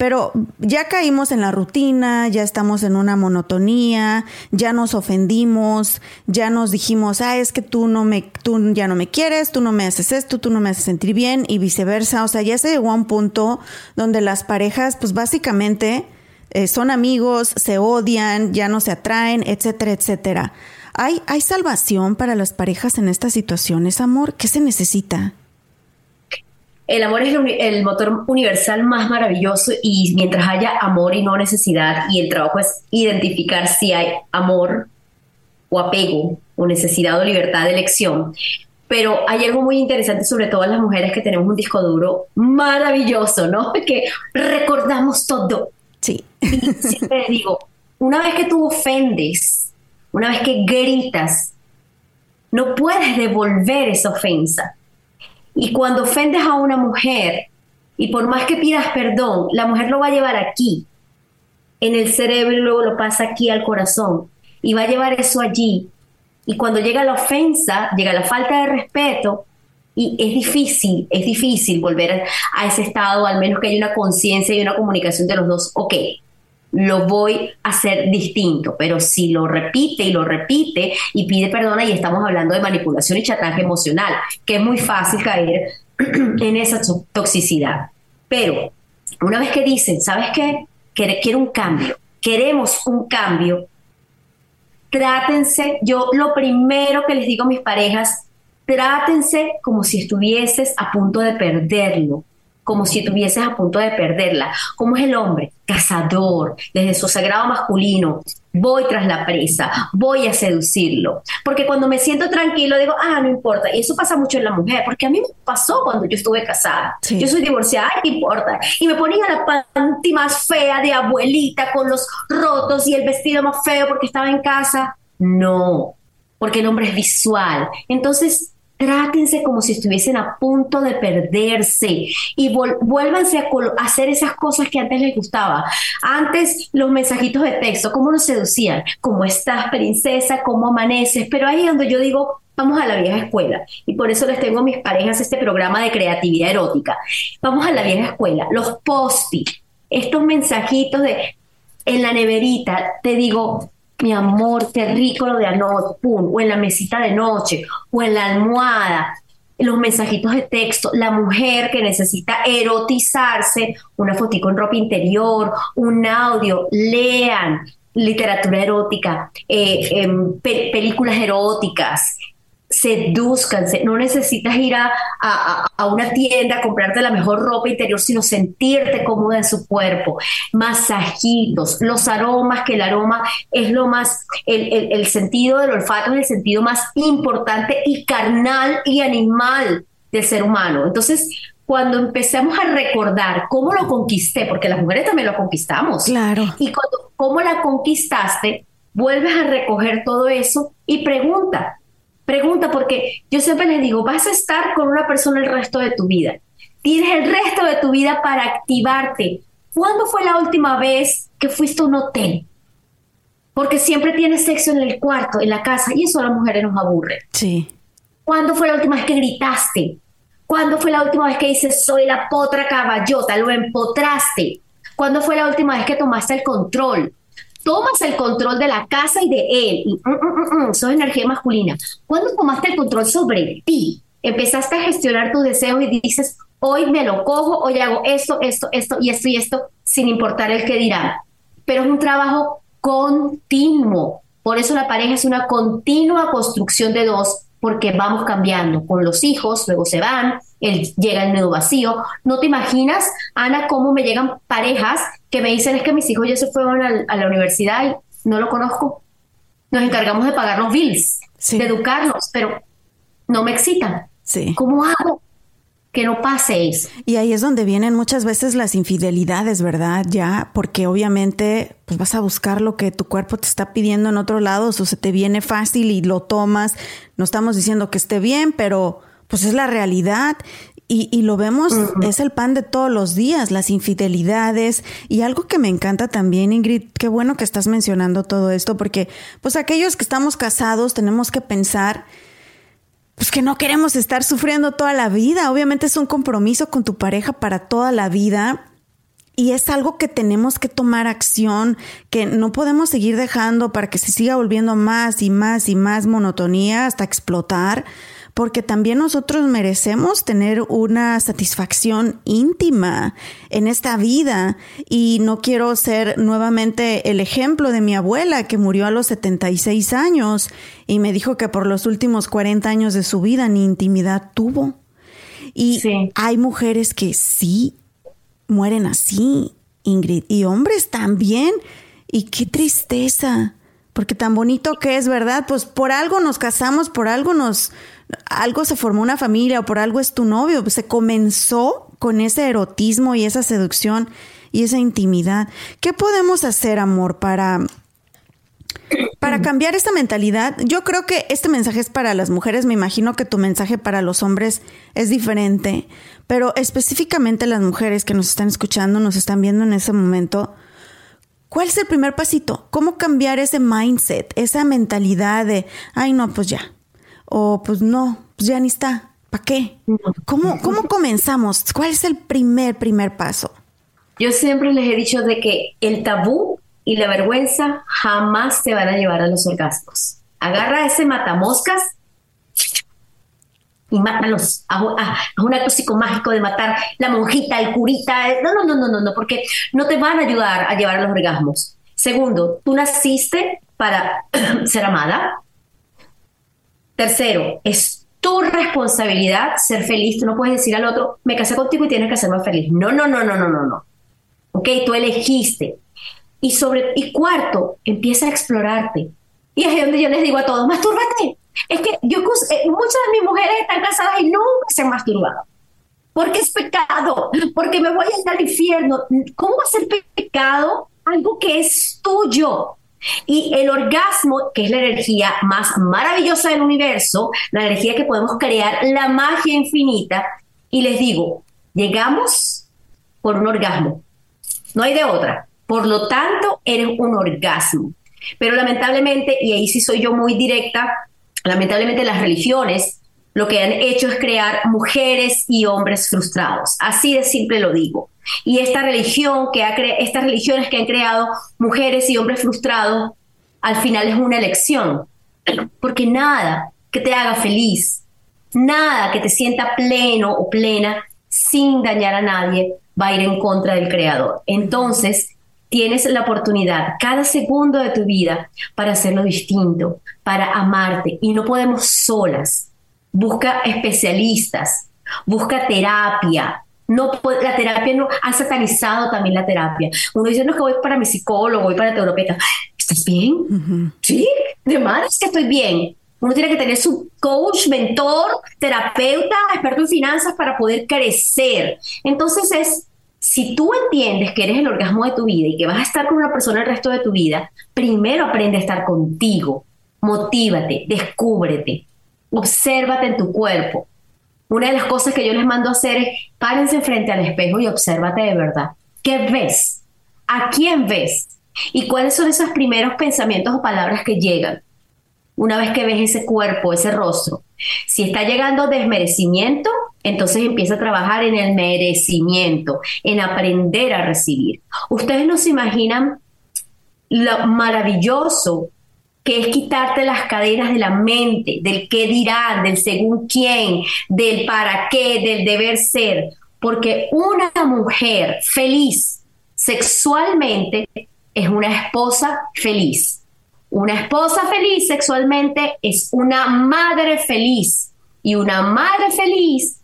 Pero ya caímos en la rutina, ya estamos en una monotonía, ya nos ofendimos, ya nos dijimos, ah, es que tú no me, tú ya no me quieres, tú no me haces esto, tú no me haces sentir bien y viceversa. O sea, ya se llegó a un punto donde las parejas, pues básicamente eh, son amigos, se odian, ya no se atraen, etcétera, etcétera. ¿Hay, ¿Hay salvación para las parejas en estas situaciones, amor? ¿Qué se necesita? El amor es el, motor universal más maravilloso y mientras haya amor y no necesidad, y el trabajo es identificar si hay amor o apego o necesidad o libertad de elección. Pero hay algo muy interesante, sobre todo las mujeres que tenemos un disco duro maravilloso, ¿no? Que recordamos todo. Sí. Y siempre digo, una vez que tú ofendes, una vez que gritas, no puedes devolver esa ofensa y cuando ofendes a una mujer, y por más que pidas perdón, la mujer lo va a llevar aquí, en el cerebro, y luego lo pasa aquí al corazón, y va a llevar eso allí. Y cuando llega la ofensa, llega la falta de respeto, y es difícil, es difícil volver a ese estado, al menos que haya una conciencia y una comunicación de los dos. Ok, lo voy a hacer distinto, pero si lo repite y lo repite y pide perdón, y estamos hablando de manipulación y chantaje emocional, que es muy fácil caer en esa toxicidad. Pero una vez que dicen, ¿sabes qué? Quiero un cambio, queremos un cambio, trátense, yo lo primero que les digo a mis parejas, trátense como si estuvieses a punto de perderlo como si estuvieses a punto de perderla. ¿Cómo es el hombre? Cazador, desde su sagrado masculino. Voy tras la presa, voy a seducirlo. Porque cuando me siento tranquilo digo, ah, no importa. Y eso pasa mucho en la mujer, porque a mí me pasó cuando yo estuve casada. Yo soy divorciada, ¿qué importa? Y me ponía la panty más fea de abuelita con los rotos y el vestido más feo porque estaba en casa. No, porque el hombre es visual. Entonces, trátense como si estuviesen a punto de perderse y vuélvanse a, hacer esas cosas que antes les gustaba. Antes los mensajitos de texto, ¿cómo nos seducían? ¿Cómo estás, princesa? ¿Cómo amaneces? Pero ahí es donde yo digo, vamos a la vieja escuela. Y por eso les tengo a mis parejas este programa de creatividad erótica. Vamos a la vieja escuela. Los post estos mensajitos de en la neverita, te digo, mi amor, qué rico lo de anoche, pum, o en la mesita de noche, o en la almohada, los mensajitos de texto, la mujer que necesita erotizarse, una fotico en ropa interior, un audio, lean literatura erótica, eh, em, películas eróticas, seduzcanse, no necesitas ir a, a, una tienda a comprarte la mejor ropa interior, sino sentirte cómoda en su cuerpo, masajitos, los aromas, que el aroma es lo más, el, el sentido del olfato es el sentido más importante y carnal y animal del ser humano. Entonces, cuando empecemos a recordar cómo lo conquisté, porque las mujeres también lo conquistamos, claro. y cuando, cómo la conquistaste, vuelves a recoger todo eso y pregunta, Pregunta porque yo siempre les digo, vas a estar con una persona el resto de tu vida. Tienes el resto de tu vida para activarte. ¿Cuándo fue la última vez que fuiste a un hotel? Porque siempre tienes sexo en el cuarto, en la casa, y eso a las mujeres nos aburre. Sí. ¿Cuándo fue la última vez que gritaste? ¿Cuándo fue la última vez que dices soy la potra caballota? Lo empotraste. ¿Cuándo fue la última vez que tomaste el control? Tomas el control de la casa y de él, y mm, mm, mm, energía masculina. Cuando tomaste el control sobre ti, empezaste a gestionar tus deseos y dices, hoy me lo cojo, hoy hago esto, esto, esto y esto y esto, sin importar el que dirán. Pero es un trabajo continuo. Por eso la pareja es una continua construcción de dos, porque vamos cambiando con los hijos, luego se van, él llega el nuevo vacío. No te imaginas, Ana, cómo me llegan parejas que me dicen es que mis hijos ya se fueron a, la universidad y no lo conozco. Nos encargamos de pagar los bills, de educarlos, pero no me excitan. Sí. ¿Cómo hago? Que no pase eso. Y ahí es donde vienen muchas veces las infidelidades, ¿verdad? Ya, porque obviamente pues vas a buscar lo que tu cuerpo te está pidiendo en otro lado, o se te viene fácil y lo tomas. No estamos diciendo que esté bien, pero pues es la realidad. Y, y lo vemos, es el pan de todos los días, las infidelidades. Y algo que me encanta también, Ingrid, qué bueno que estás mencionando todo esto, porque pues aquellos que estamos casados tenemos que pensar pues que no queremos estar sufriendo toda la vida. Obviamente es un compromiso con tu pareja para toda la vida. Y es algo que tenemos que tomar acción, que no podemos seguir dejando para que se siga volviendo más y más y más monotonía hasta explotar porque también nosotros merecemos tener una satisfacción íntima en esta vida y no quiero ser nuevamente el ejemplo de mi abuela que murió a los 76 años y me dijo que por los últimos 40 años de su vida ni intimidad tuvo. Y hay mujeres que sí mueren así, Ingrid, y hombres también. Y qué tristeza, porque tan bonito que es, ¿verdad? Pues por algo nos casamos, por algo nos, algo se formó una familia o por algo es tu novio. Se comenzó con ese erotismo y esa seducción y esa intimidad. ¿Qué podemos hacer, amor, para, para cambiar esta mentalidad? Yo creo que este mensaje es para las mujeres. Me imagino que tu mensaje para los hombres es diferente. Pero específicamente las mujeres que nos están escuchando, nos están viendo en ese momento. ¿Cuál es el primer pasito? ¿Cómo cambiar ese mindset, esa mentalidad de, ay, no, pues ya, o pues no, pues ya ni está. ¿Para qué? ¿Cómo, ¿Cómo comenzamos? ¿Cuál es el primer, primer paso? Yo siempre les he dicho de que el tabú y la vergüenza jamás te van a llevar a los orgasmos. Agarra ese matamoscas y mátalos. Haz, un acto psicomágico de matar la monjita, el curita. No, no, no, no, no, no, porque no te van a ayudar a llevar a los orgasmos. Segundo, tú naciste para ser amada, Tercero, es tu responsabilidad ser feliz. Tú no puedes decir al otro, me casé contigo y tienes que hacerme feliz. No, no, no, no, no, no, no. Ok, tú elegiste. Y, sobre, y cuarto, empieza a explorarte. Y es donde yo les digo a todos, mastúrbate. Es que eh, muchas de mis mujeres están casadas y nunca se han masturbado. Porque es pecado, porque me voy a ir al infierno. ¿Cómo ser pecado algo que es tuyo? Y el orgasmo, que es la energía más maravillosa del universo, la energía que podemos crear, la magia infinita, y les digo, llegamos por un orgasmo, no hay de otra. Por lo tanto, eres un orgasmo. Pero lamentablemente, y ahí sí soy yo muy directa, lamentablemente las religiones lo que han hecho es crear mujeres y hombres frustrados. Así de simple lo digo. Y esta religión que ha estas religiones que han creado mujeres y hombres frustrados, al final es una elección. Porque nada que te haga feliz, nada que te sienta pleno o plena sin dañar a nadie va a ir en contra del creador. Entonces, tienes la oportunidad cada segundo de tu vida para hacerlo distinto, para amarte y no podemos solas. Busca especialistas, busca terapia, no, la terapia no ha satanizado también la terapia. Uno dice, no, que voy para mi psicólogo, voy para terapeuta. ¿Estás bien? Sí, de es que estoy bien. Uno tiene que tener su coach, mentor, terapeuta, experto en finanzas para poder crecer. Entonces es, si tú entiendes que eres el orgasmo de tu vida y que vas a estar con una persona el resto de tu vida, primero aprende a estar contigo. Motívate, descúbrete, obsérvate en tu cuerpo, una de las cosas que yo les mando a hacer es párense frente al espejo y obsérvate de verdad. ¿Qué ves? ¿A quién ves? ¿Y cuáles son esos primeros pensamientos o palabras que llegan? Una vez que ves ese cuerpo, ese rostro. Si está llegando desmerecimiento, entonces empieza a trabajar en el merecimiento, en aprender a recibir. Ustedes no se imaginan lo maravilloso que es quitarte las cadenas de la mente, del qué dirán, del según quién, del para qué, del deber ser. Porque una mujer feliz sexualmente es una esposa feliz. Una esposa feliz sexualmente es una madre feliz y una madre feliz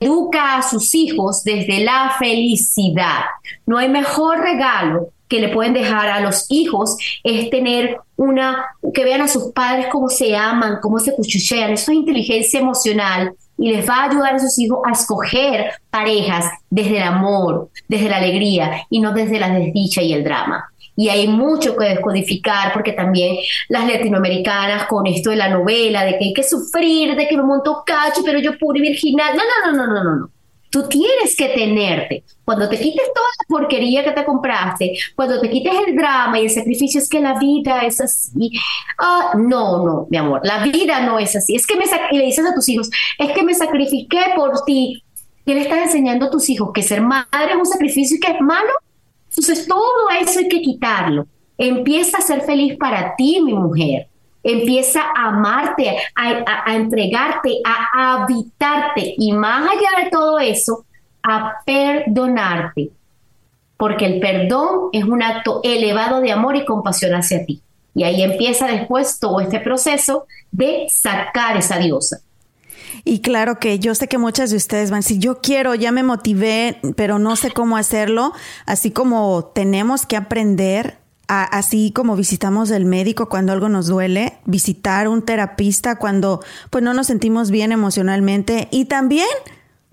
educa a sus hijos desde la felicidad. No hay mejor regalo que le pueden dejar a los hijos es tener una, que vean a sus padres cómo se aman, cómo se cuchuchean. Eso es inteligencia emocional y les va a ayudar a sus hijos a escoger parejas desde el amor, desde la alegría y no desde la desdicha y el drama y hay mucho que descodificar porque también las latinoamericanas con esto de la novela, de que hay que sufrir, de que me monto cacho, pero yo pura y virginal. No, no, no, no, no, no. Tú tienes que tenerte. Cuando te quites toda la porquería que te compraste, cuando te quites el drama y el sacrificio, es que la vida es así. Ah, no, no, mi amor, la vida no es así. Es que me y le dices a tus hijos, es que me sacrifiqué por ti. ¿Qué le estás enseñando a tus hijos? ¿Que ser madre es un sacrificio y que es malo? Entonces, todo eso hay que quitarlo. Empieza a ser feliz para ti, mi mujer. Empieza a amarte, a, entregarte, a habitarte y más allá de todo eso, a perdonarte. Porque el perdón es un acto elevado de amor y compasión hacia ti. Y ahí empieza después todo este proceso de sacar esa diosa. Y claro que yo sé que muchas de ustedes van a decir, yo quiero, ya me motivé, pero no sé cómo hacerlo. Así como tenemos que aprender, así como visitamos el médico cuando algo nos duele, visitar un terapista cuando pues no nos sentimos bien emocionalmente y también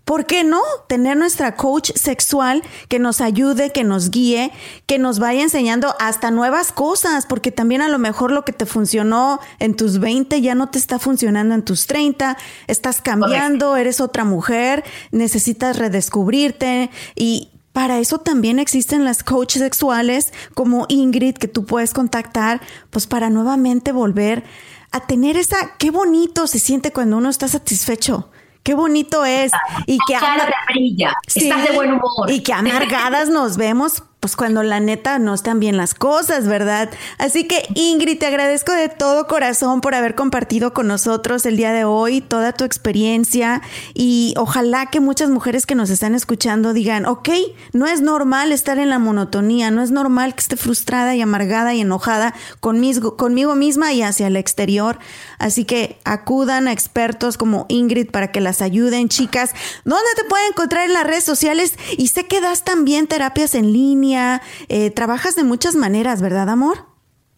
¿Por qué no? Tener nuestra coach sexual que nos ayude, que nos guíe, que nos vaya enseñando hasta nuevas cosas, porque también a lo mejor lo que te funcionó en tus 20 ya no te está funcionando en tus 30, estás cambiando, eres otra mujer, necesitas redescubrirte y para eso también existen las coaches sexuales como Ingrid que tú puedes contactar, pues para nuevamente volver a tener esa, qué bonito se siente cuando uno está satisfecho Qué bonito es. Y que brilla. Estás de buen humor. Y que amargadas nos vemos pues cuando la neta no están bien las cosas, ¿verdad? Así que Ingrid, te agradezco de todo corazón por haber compartido con nosotros el día de hoy toda tu experiencia y ojalá que muchas mujeres que nos están escuchando digan, ok, no es normal estar en la monotonía, no es normal que esté frustrada y amargada y enojada conmigo, conmigo misma y hacia el exterior. Así que acudan a expertos como Ingrid para que las ayuden, chicas. ¿Dónde te pueden encontrar en las redes sociales? Y sé que das también terapias en línea eh, trabajas de muchas maneras, ¿verdad, amor?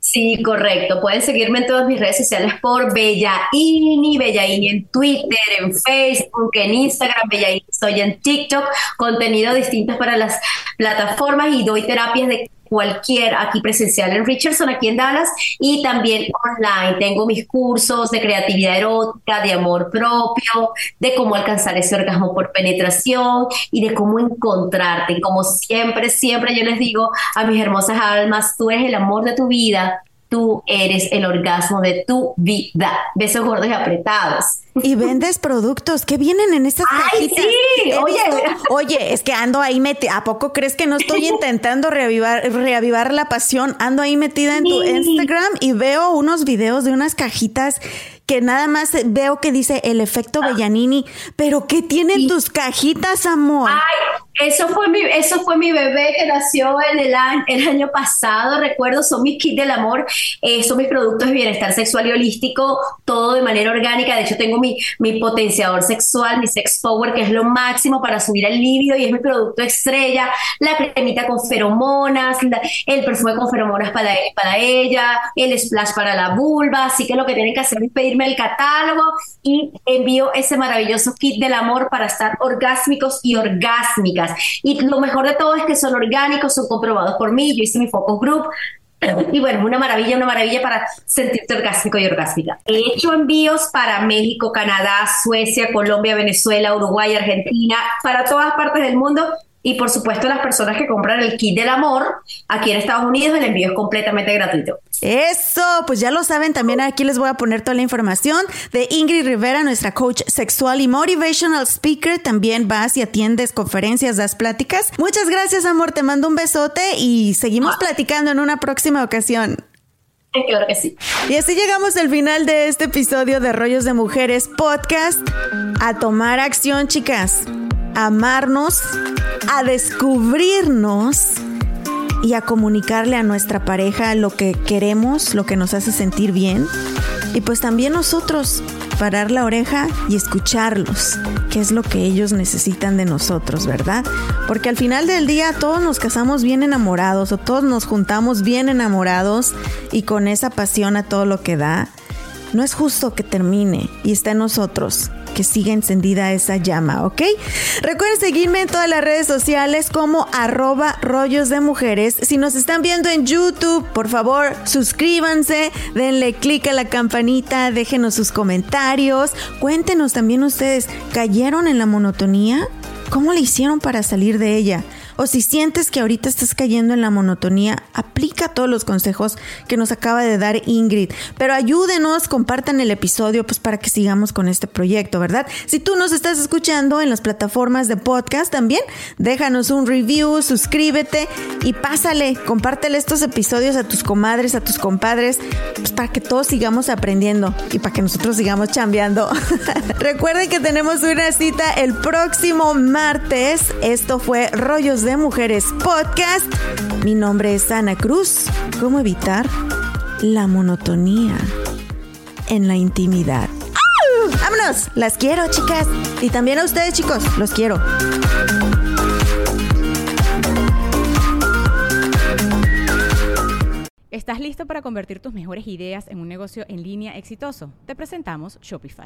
Sí, correcto. Pueden seguirme en todas mis redes sociales por Bellaini, Bellaini en Twitter, en Facebook, en Instagram, Bellaini estoy en TikTok, contenido distinto para las plataformas y doy terapias de cualquier, aquí presencial en Richardson, aquí en Dallas, y también online. Tengo mis cursos de creatividad erótica, de amor propio, de cómo alcanzar ese orgasmo por penetración y de cómo encontrarte. Como siempre, siempre yo les digo a mis hermosas almas, tú eres el amor de tu vida, tú eres el orgasmo de tu vida. Besos gordos y apretados. Y vendes productos que vienen en esas ¡Ay, sí! Oye. oye, es que ando ahí metida. ¿A poco crees que no estoy intentando reavivar, reavivar la pasión? Ando ahí metida en tu Instagram y veo unos videos de unas cajitas que nada más veo que dice el efecto ah. Bellanini, pero ¿qué tienen tus cajitas, amor? Ay, eso fue mi, eso fue mi bebé que nació en el, año, el año pasado, recuerdo, son mis kits del amor, eh, son mis productos de bienestar sexual y holístico, todo de manera orgánica, de hecho tengo mi, mi potenciador sexual, mi sex power, que es lo máximo para subir el líbido y es mi producto estrella, la cremita con feromonas, el perfume con feromonas para, para ella, el splash para la vulva, así que lo que tienen que hacer es pedirme el catálogo y envío ese maravilloso kit del amor para estar orgásmicos y orgásmicas. Y lo mejor de todo es que son orgánicos, son comprobados por mí, yo hice mi focus group, y bueno, una maravilla, una maravilla para sentirte orgásmico y orgásmica. He hecho envíos para México, Canadá, Suecia, Colombia, Venezuela, Uruguay, Argentina, para todas partes del mundo y por supuesto, las personas que compran el kit del amor aquí en Estados Unidos, el envío es completamente gratuito. Eso, pues ya lo saben, también aquí les voy a poner toda la información de Ingrid Rivera, nuestra coach sexual y motivational speaker. También vas y atiendes conferencias, das pláticas. Muchas gracias, amor, te mando un besote y seguimos platicando en una próxima ocasión. Claro que sí. Y así llegamos al final de este episodio de Rollos de Mujeres Podcast. A tomar acción, chicas. Amarnos a descubrirnos y a comunicarle a nuestra pareja lo que queremos, lo que nos hace sentir bien. Y pues también nosotros parar la oreja y escucharlos, que es lo que ellos necesitan de nosotros, ¿verdad? Porque al final del día todos nos casamos bien enamorados o todos nos juntamos bien enamorados y con esa pasión a todo lo que da. No es justo que termine y está en nosotros que siga encendida esa llama, ¿ok? Recuerden seguirme en todas las redes sociales como arroba rollos de mujeres. Si nos están viendo en YouTube, por favor, suscríbanse, denle click a la campanita, déjenos sus comentarios. Cuéntenos también ustedes, ¿cayeron en la monotonía? ¿Cómo le hicieron para salir de ella? O si sientes que ahorita estás cayendo en la monotonía, aplica todos los consejos que nos acaba de dar Ingrid. Pero ayúdenos, compartan el episodio pues para que sigamos con este proyecto, ¿verdad? Si tú nos estás escuchando en las plataformas de podcast también, déjanos un review, suscríbete y pásale, compártele estos episodios a tus comadres, a tus compadres, pues para que todos sigamos aprendiendo y para que nosotros sigamos chambeando. Recuerden que tenemos una cita el próximo martes. Esto fue Rollos de Mujeres Podcast. Mi nombre es Ana Cruz. ¿Cómo evitar la monotonía en la intimidad? ¡Vámonos! Las quiero, chicas. Y también a ustedes, chicos. Los quiero. ¿Estás listo para convertir tus mejores ideas en un negocio en línea exitoso? Te presentamos Shopify.